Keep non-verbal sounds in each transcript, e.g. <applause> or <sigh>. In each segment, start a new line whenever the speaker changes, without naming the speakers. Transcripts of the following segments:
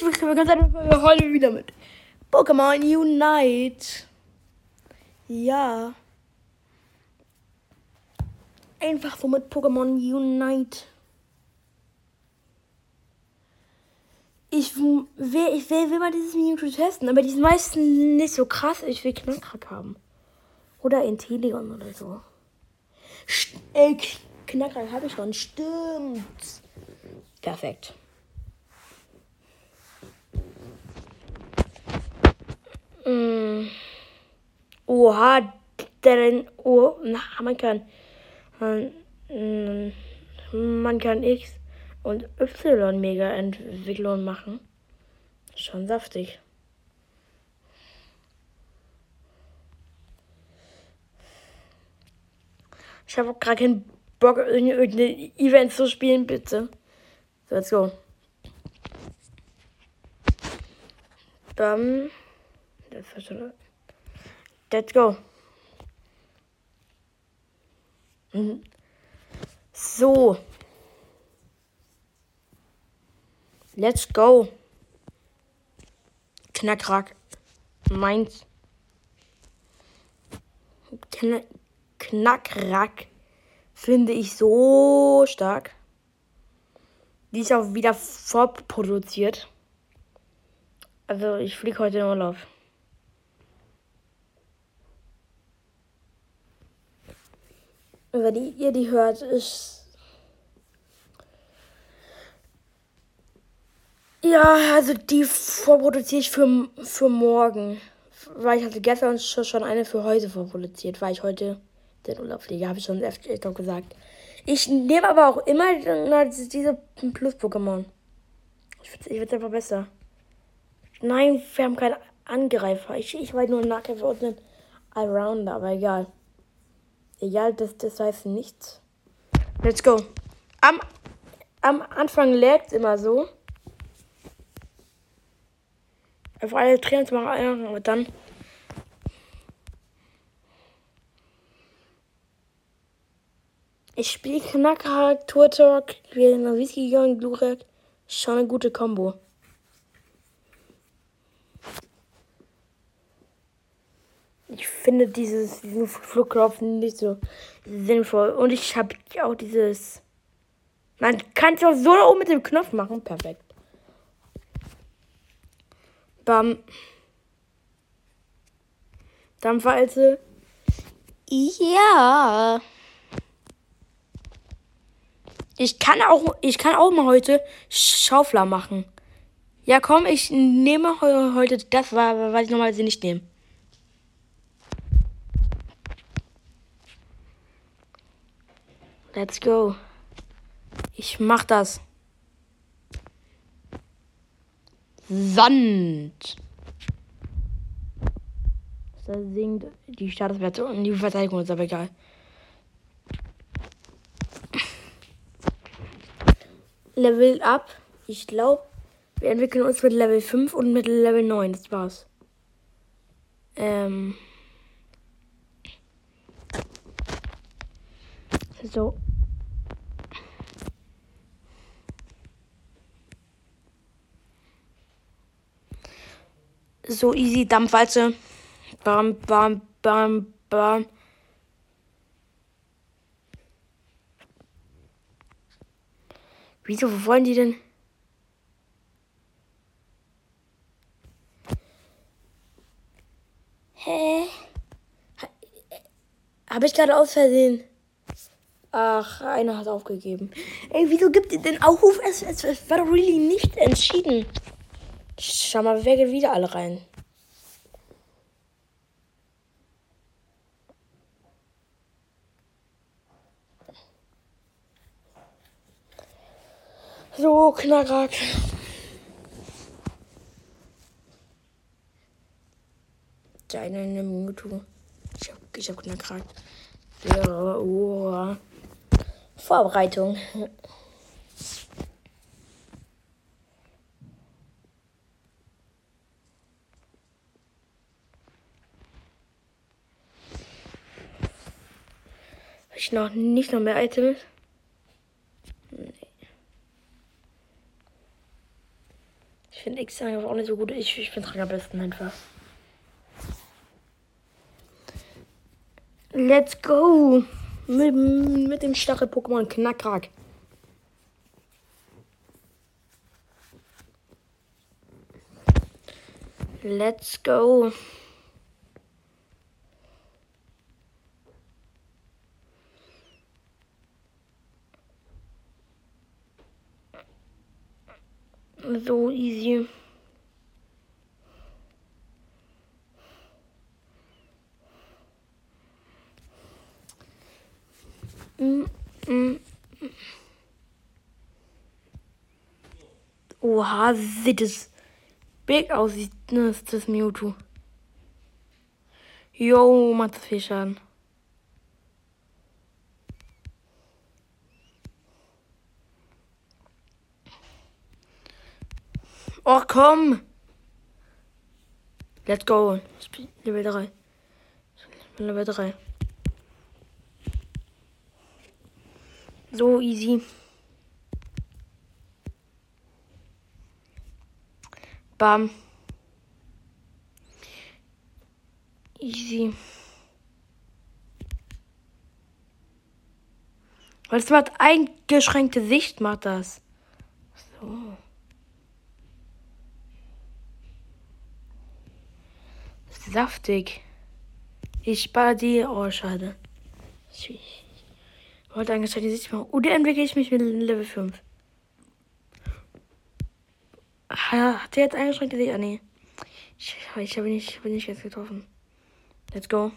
herzlich willkommen heute wieder mit Pokémon Unite. Ja. Einfach so mit Pokémon Unite. Ich will, ich will, will mal dieses Mewtwo testen, aber die sind meistens nicht so krass. Ich will Knackrack haben. Oder Inteleon oder so. St äh, Knackrack habe ich schon. Stimmt. Perfekt. Mm. Oha, denn, oh, na, man kann, man, mm, man kann X und Y mega Entwicklung machen. Schon saftig. Ich habe auch gerade keinen Bock, irgendeine Events zu spielen, bitte. So, let's go. Dann. Let's go. Mhm. So. Let's go. Knackrack. Meins. Kn Knackrack finde ich so stark. Die ist auch wieder vorproduziert. Also ich fliege heute in Urlaub. Wenn ihr die hört, ist. Ja, also die vorproduziere ich für, für morgen. Weil ich hatte gestern schon eine für heute vorproduziert, weil ich heute den Urlaub fliege, habe ich schon öfter gesagt. Ich nehme aber auch immer diese Plus-Pokémon. Ich es einfach besser. Nein, wir haben keinen Angreifer. Ich, ich war nur ein Nahkämpfer und ein Allrounder, aber egal. Egal, das, das heißt nichts. Let's go. Am, am Anfang laggt immer so. Auf alle Trainer machen, aber dann. Ich spiele Knacker, Turtok, Whisky und Glurak. Schon eine gute Kombo. Ich finde dieses diesen Flugklopfen nicht so sinnvoll. Und ich habe auch dieses. Man kann es auch so da oben mit dem Knopf machen. Perfekt. Bam. Dampfwalze. Ja. Ich kann auch, ich kann auch mal heute Schaufler machen. Ja, komm, ich nehme heute das, was ich normalerweise nicht nehme. Let's go. Ich mach das. Sand. Da sinkt die Statuswerte und die Verteidigung ist aber egal. Level up. Ich glaube, wir entwickeln uns mit Level 5 und mit Level 9. Das war's. Ähm. So. So easy Dampfwalze. Bam, bam, bam, bam. Wieso wollen die denn? Hä? Habe ich gerade aus Versehen. Ach, einer hat aufgegeben. Ey, wieso gibt ihr den Aufruf? Es, es, es war really nicht entschieden. Schau mal, wer geht wieder alle rein? So, Knackrack. Deine Mewtwo. Ich hab, ich hab Knackrack. Ja, oh. Vorbereitung. Ich noch nicht noch mehr Items? Nee. Ich finde X einfach auch nicht so gut. Ich, ich finde Rang am besten einfach. Let's go! Mit, mit dem Stachel-Pokémon Knackrack. Let's go. So easy. Mm, mm. Oha, sieht es big aus, ne, ist das Mewtwo. Jo, macht das viel Schaden. Oh, komm! Let's go. Level 3. Level 3. So easy. Bam. Easy. Weil es macht eingeschränkte Sicht, macht das. So. Saftig. Ich baller die. Oh, schade. Ich wollte eigentlich die Sicht machen. Oder entwickle ich mich mit Level 5. Hat der jetzt eingeschränkt? Ah, nee. Ich, ich habe nicht, ich nicht jetzt getroffen. Let's go.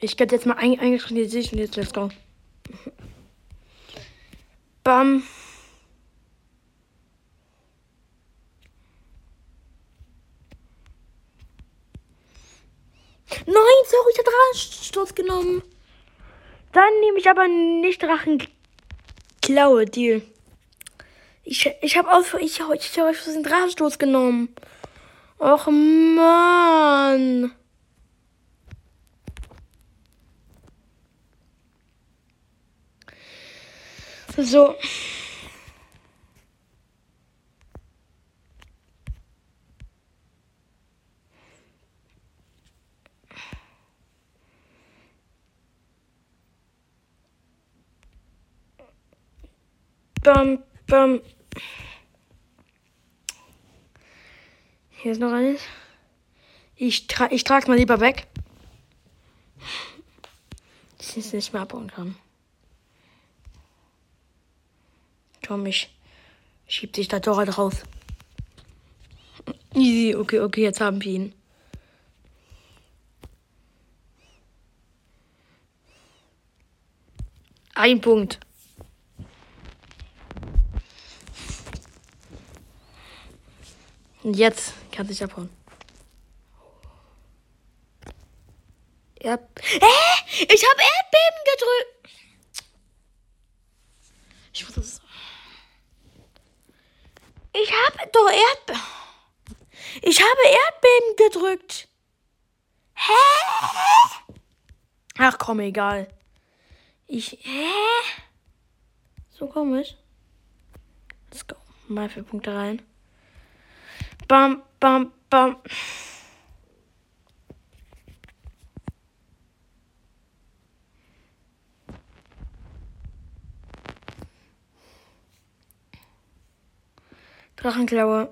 Ich werde jetzt mal ein, eingeschränkt die Sicht und jetzt let's go. <laughs> Bam. Nein, sorry, ich habe Drachensturz genommen. Dann nehme ich aber nicht Drachenklaue, Deal. Ich, ich habe auch ich, ich hab den Drachenstoß genommen. Och man. So. Bam, bam. Hier ist noch eines. Ich, tra ich trage mal lieber weg. Ich es nicht mehr abbauen kann. Komm, ich schieb dich da doch halt raus. Easy, okay, okay, jetzt haben wir ihn. Ein Punkt. Und jetzt kann sich abhauen. Erd Hä? Ich habe Erdbeben gedrückt. Ich muss das. Ich habe doch Erdbeben. Ich habe Erdbeben gedrückt. Hä? Ach komm, egal. Ich. Hä? So komisch. Let's go. Mal vier Punkte rein. Bam, bam, bam. Drachenklaue.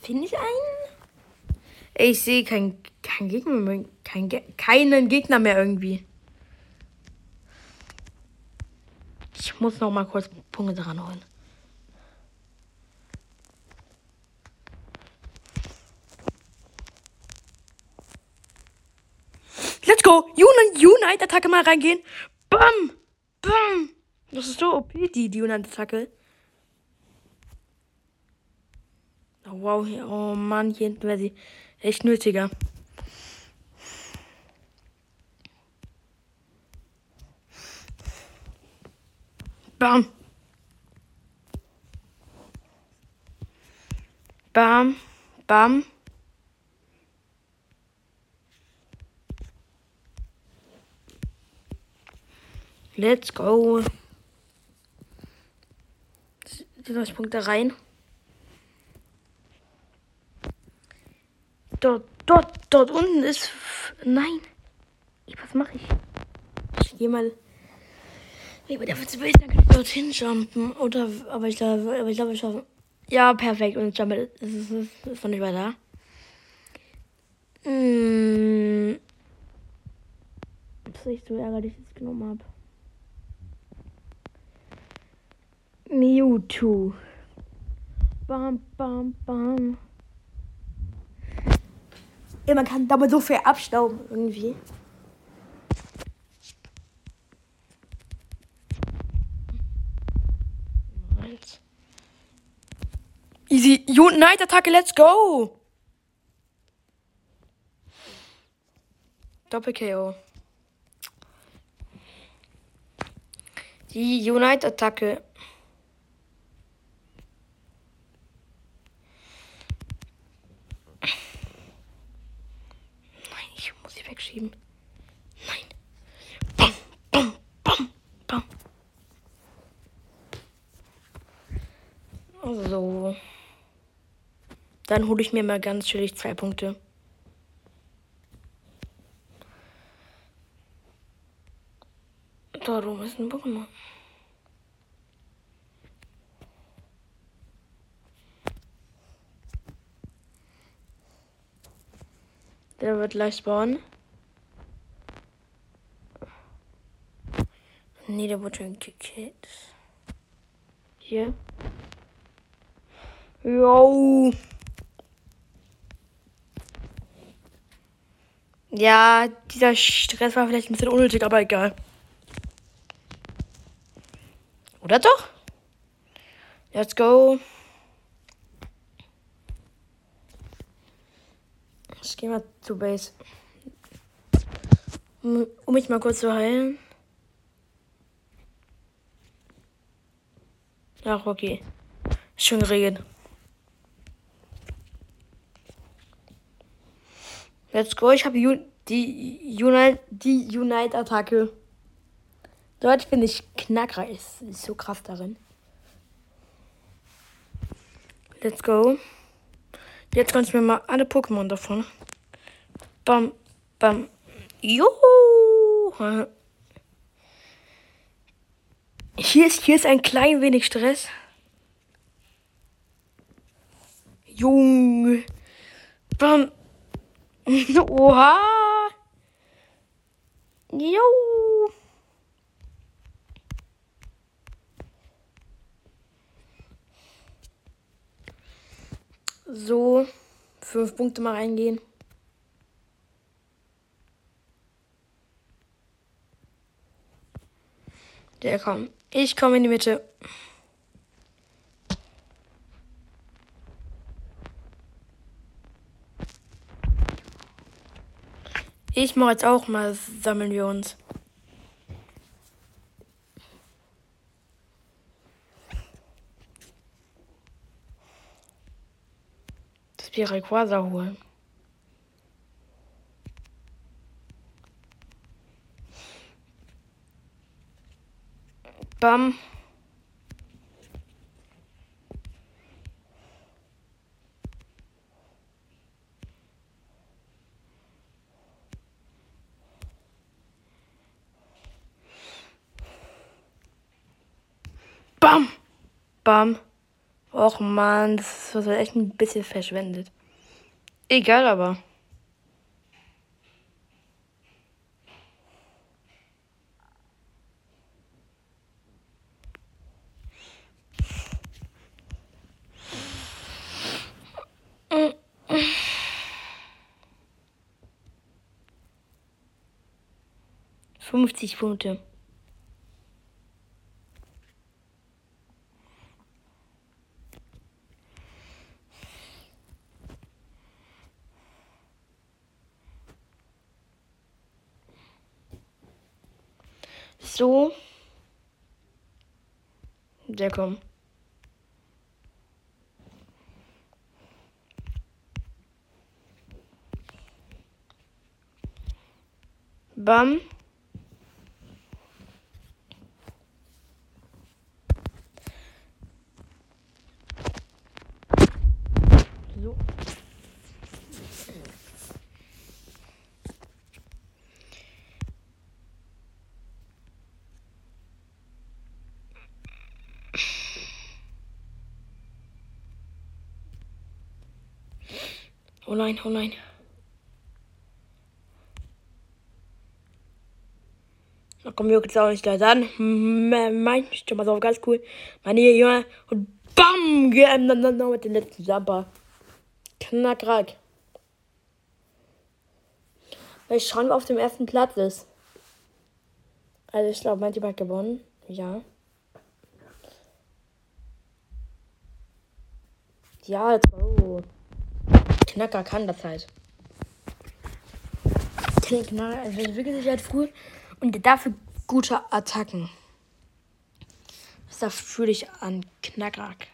Finde ich einen? Ich sehe kein kein Gegner mehr, kein keinen Gegner mehr irgendwie. Ich muss noch mal kurz Punkte dran holen. Let's go! Unite, Unite Attacke mal reingehen. Bam! Bam! Das ist so OP, die, die Unite Attacke. Oh, wow, oh Mann, hier hinten wäre sie echt nötiger. Bam. Bam, bam. Let's go. Die 90 Punkte rein. Dort, dort, dort unten ist. Nein. Was mache ich? Ich gehe mal. Bin dafür zu böse, dann kann ich dorthin jumpen. Oder, aber ich glaube, ich glaube, ich schaffe. Ja, perfekt. Und jump ist, ist, ist, ist nicht weiter. Hm. Das ist echt so ärgerlich, dass ich genommen habe. Mewtwo. Bam, bam, bam. Ja, man kann damit so viel abstauben irgendwie. Easy. Unite-Attacke, let's go! Doppel-KO. Die Unite-Attacke. wegschieben. Nein. Bam, bam, bam, bam. So. Dann hole ich mir mal ganz chillig zwei Punkte. Darum ist ein Pokémon. Der wird gleich spawnen. Nee, der wurde schon gekillt. Hier. Yo. Ja, dieser Stress war vielleicht ein bisschen unnötig, aber egal. Oder doch? Let's go. Ich gehe mal zu Base. Um mich mal kurz zu heilen. Ach, okay. Ist schon geregelt. Let's go. Ich habe die Unite, die Unite-Attacke. Dort finde ich knackreich. Ist so krass darin. Let's go. Jetzt kannst du mir mal alle Pokémon davon. Bam, bam. Juhu. Hier ist, hier ist ein klein wenig Stress. Junge. Bam. <laughs> Oha. Jo. So. Fünf Punkte mal reingehen. Der kommt. Ich komme in die Mitte. Ich mache jetzt auch mal, sammeln wir uns. Das Piraquasa holen. Bam. Bam. Bam. Och man, das war echt ein bisschen verschwendet. Egal aber. 50 Punkte. so. Der komm. Bam. Oh nein, oh nein. Da kommen wir jetzt auch nicht gleich an. Mein, schon mal so ganz cool. Meine Junge. Und BAM! Geändert mit dem letzten Jumper. Knackrack. Weil Schrank auf dem ersten Platz ist. Also ich glaube, Team hat gewonnen. Ja. Ja, jetzt. Oh. Knacker kann das halt. Knacker also entwickelt sich halt früh und dafür gute Attacken. Das fühle ich an Knackrack.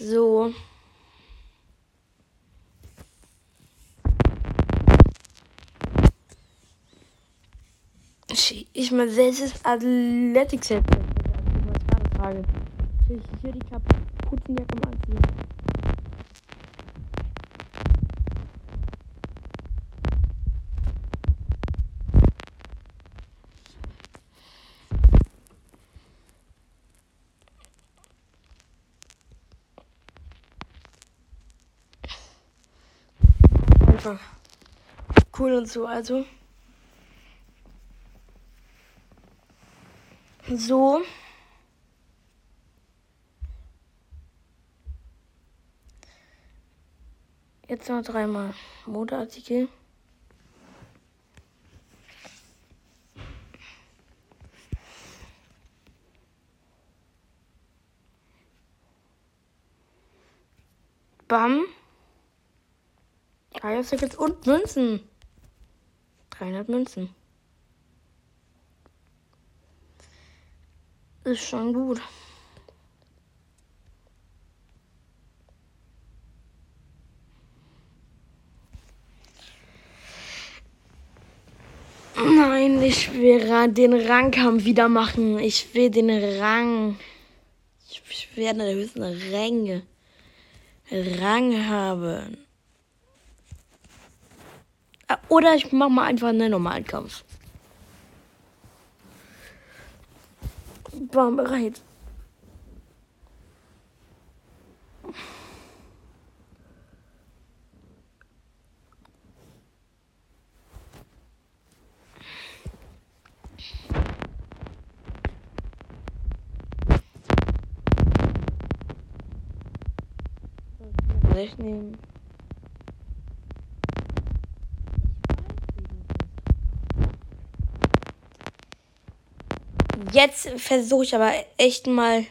So. Ich meine, das ist Athletic Set. Das war eine Frage. Ich hier die kaputten Jacke mal anziehen. Einfach cool und so. Also. So. Jetzt noch dreimal Modeartikel. Bam. Tickets und Münzen. 300 Münzen. Ist schon gut. Nein, ich will den Rangkampf wieder machen. Ich will den Rang. Ich werde der höchsten Ränge Rang haben. Oder ich mache mal einfach einen normalen Kampf. War bereit. Nehmen. Jetzt versuche ich aber echt mal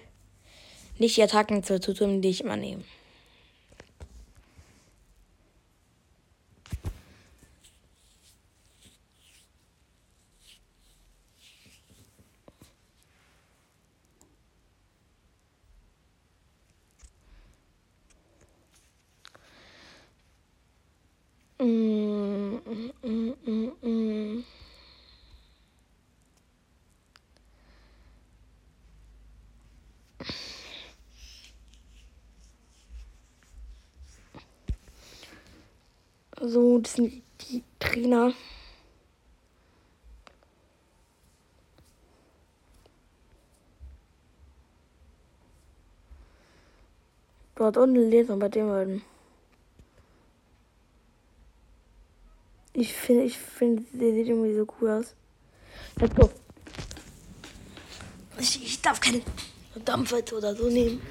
nicht die Attacken zu tun, die ich immer nehme. Mm, mm, mm, mm. So, das sind die Trainer. Dort unten lesen bei dem beiden. Ich finde, ich finde, der sieht irgendwie so cool aus. Let's go. Ich, ich darf keine Dampfer oder so nehmen.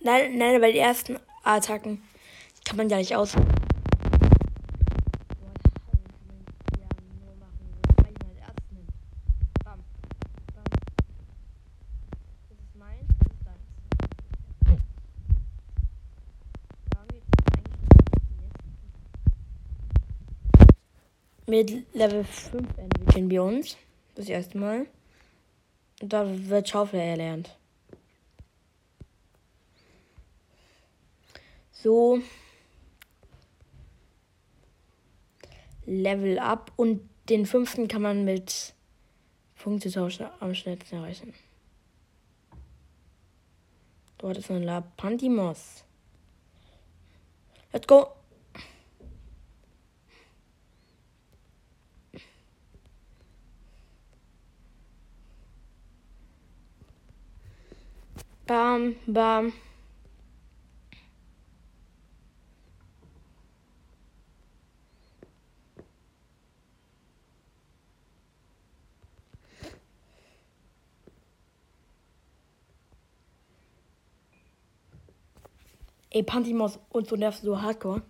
Nein, nein, bei den ersten Attacken kann man ja nicht aus. Mit Level 5 entwickeln wir uns. Das erste Mal. Da wird Schaufel erlernt. So. Level Up und den fünften kann man mit Punkte tauschen am schnellsten erreichen. Dort ist ein Lapantimos. Let's go. Bam, bam. Ey, Pantimos und so nervst so hardcore.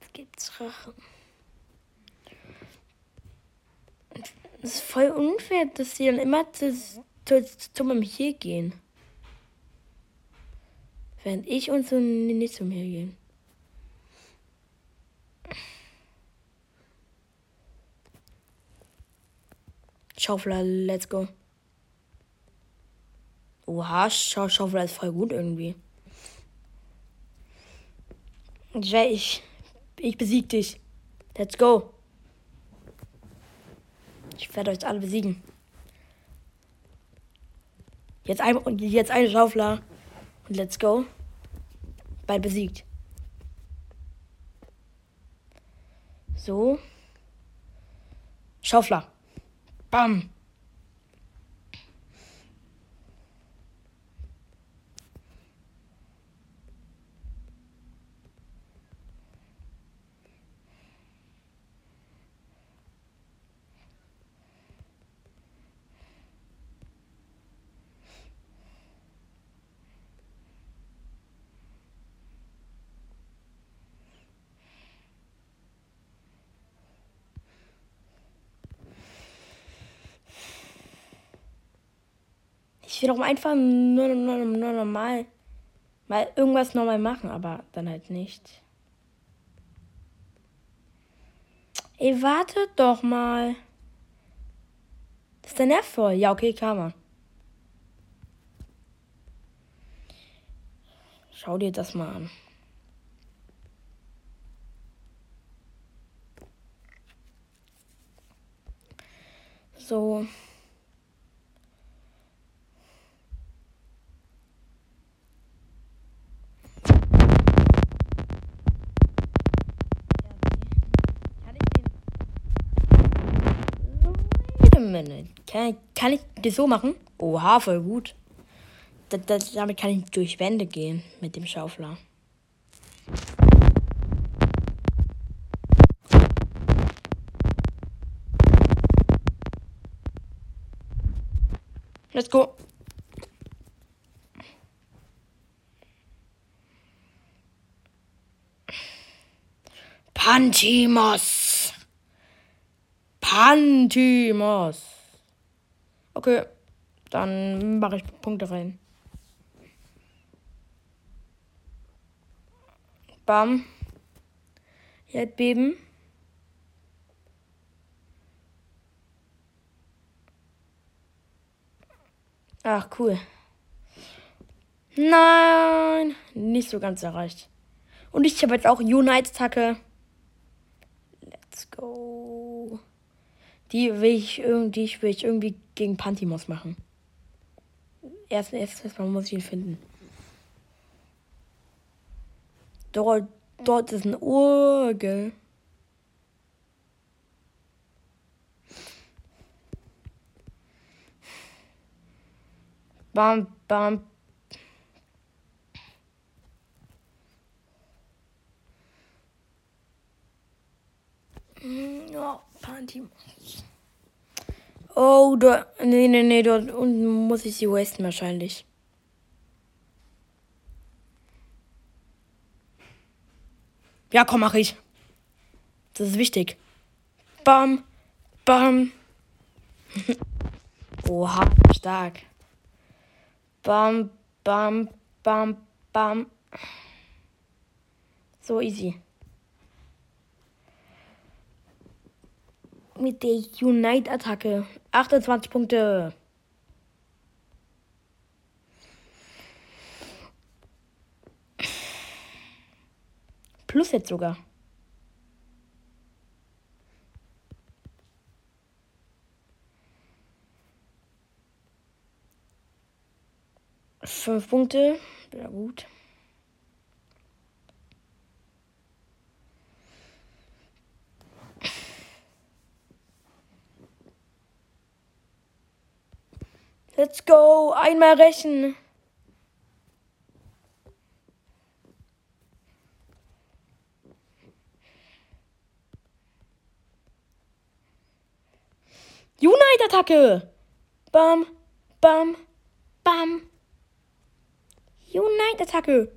Jetzt gibt's Rache. Es ist voll unfair, dass sie dann immer zu, zu, zu meinem Hier gehen. Während ich und so nicht zum Hier gehen. Schaufler, let's go. Oha, Schau Schaufel ist voll gut irgendwie. Jay, ich, ich besieg dich. Let's go. Ich werde euch alle besiegen. Jetzt ein und jetzt eine Schaufler. Und let's go. Beide besiegt. So. Schaufler. Bam. Will doch einfach nur, nur, nur normal mal irgendwas normal machen, aber dann halt nicht. Ey, wartet doch mal. Das ist der Nerv voll. Ja, okay, Karma. Schau dir das mal an. So. Minute. Kann, kann ich das so machen? Oha, voll gut. Da, da, damit kann ich durch Wände gehen mit dem Schaufler. Let's go. Pantimos. Pantimos. Okay, dann mache ich Punkte rein. Bam. Erdbeben. Ach, cool. Nein, nicht so ganz erreicht. Und ich habe jetzt auch Unite-Tacke. Let's go. Die will ich irgendwie, will ich irgendwie gegen Pantimos machen. Erst, erst mal muss ich ihn finden. Dort, dort ist ein Urgel. Bam, bam. Ja, Pantimos. Oh, da. Nee, nee, nee, dort unten muss ich sie wasten wahrscheinlich. Ja, komm, mach ich. Das ist wichtig. Bam, bam. <laughs> Oha, stark. Bam, bam, bam, bam. So easy. Mit der Unite-Attacke. 28 Punkte. Plus jetzt sogar. Fünf Punkte. Ja, gut. Let's go. Einmal rächen. Unite-Attacke. Bam, bam, bam. Unite-Attacke.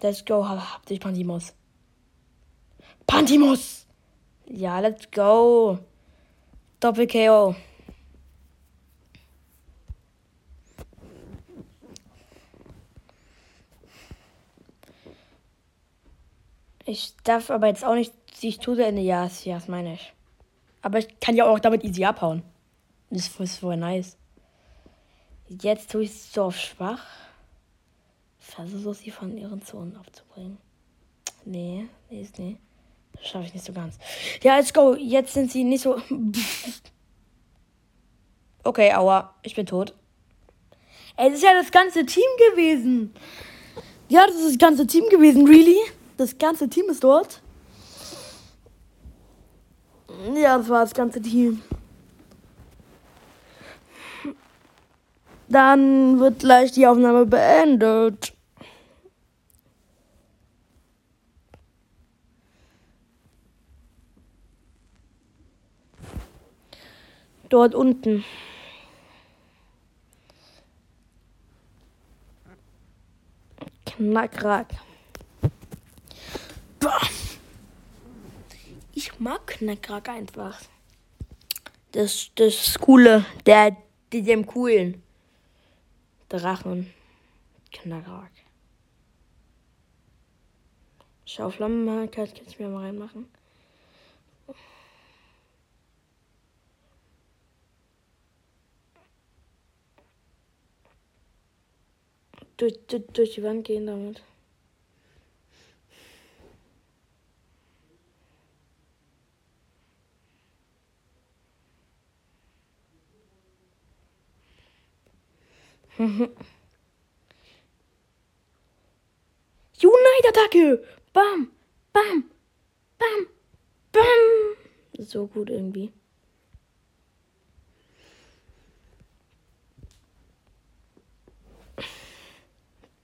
Let's go, hab dich Pantimos. Pantimos! Ja, let's go. Doppel-KO. Ich darf aber jetzt auch nicht sich zu Ende. Ja, ja, das meine ich. Aber ich kann ja auch damit easy abhauen. Das ist voll nice. Jetzt tue ich es so auf schwach. Versuche sie von ihren Zonen aufzubringen. Nee, nee, nee. Schaffe ich nicht so ganz. Ja, let's go. Jetzt sind sie nicht so. Okay, aua. Ich bin tot. Das ist ja das ganze Team gewesen. Ja, das ist das ganze Team gewesen, really? Das ganze Team ist dort. Ja, das war das ganze Team. Dann wird gleich die Aufnahme beendet. Dort unten. Knackrack. Ich mag Knackrack einfach. Das, das Coole, der, dem coolen. Drachen. Knackrack. Schauflammenmarker, kann ich mir mal reinmachen. Durch, durch, durch die Wand gehen damit. <laughs> Unite-Attacke! Bam! Bam! Bam! Bam! So gut irgendwie.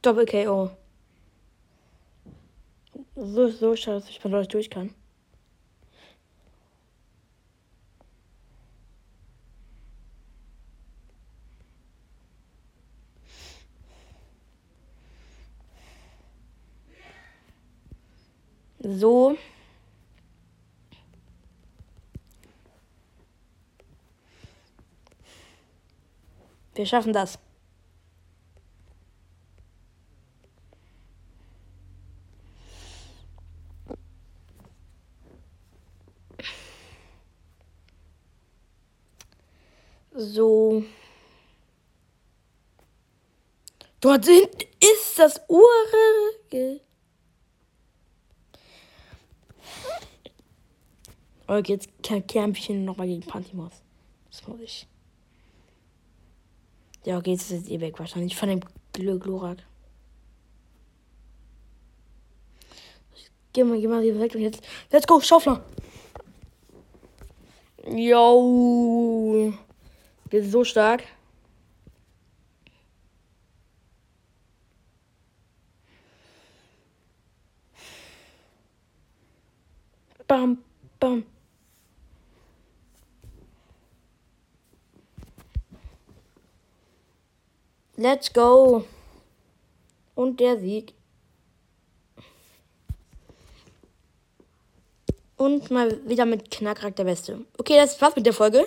Doppel KO. So, so schade, dass ich mal Leute durch kann. So. Wir schaffen das. So. Dort sind, ist das Urige. Okay, jetzt kämpfe ich nochmal gegen Pantimos. Das muss ich. Ja, okay, jetzt ist jetzt eh weg wahrscheinlich von dem Glurak. Geh mal, geh mal wieder weg und jetzt. Let's go, Schaufler! Yo! Der so stark. Bam, bam. Let's go. Und der Sieg. Und mal wieder mit Knackrack der Beste. Okay, das war's mit der Folge.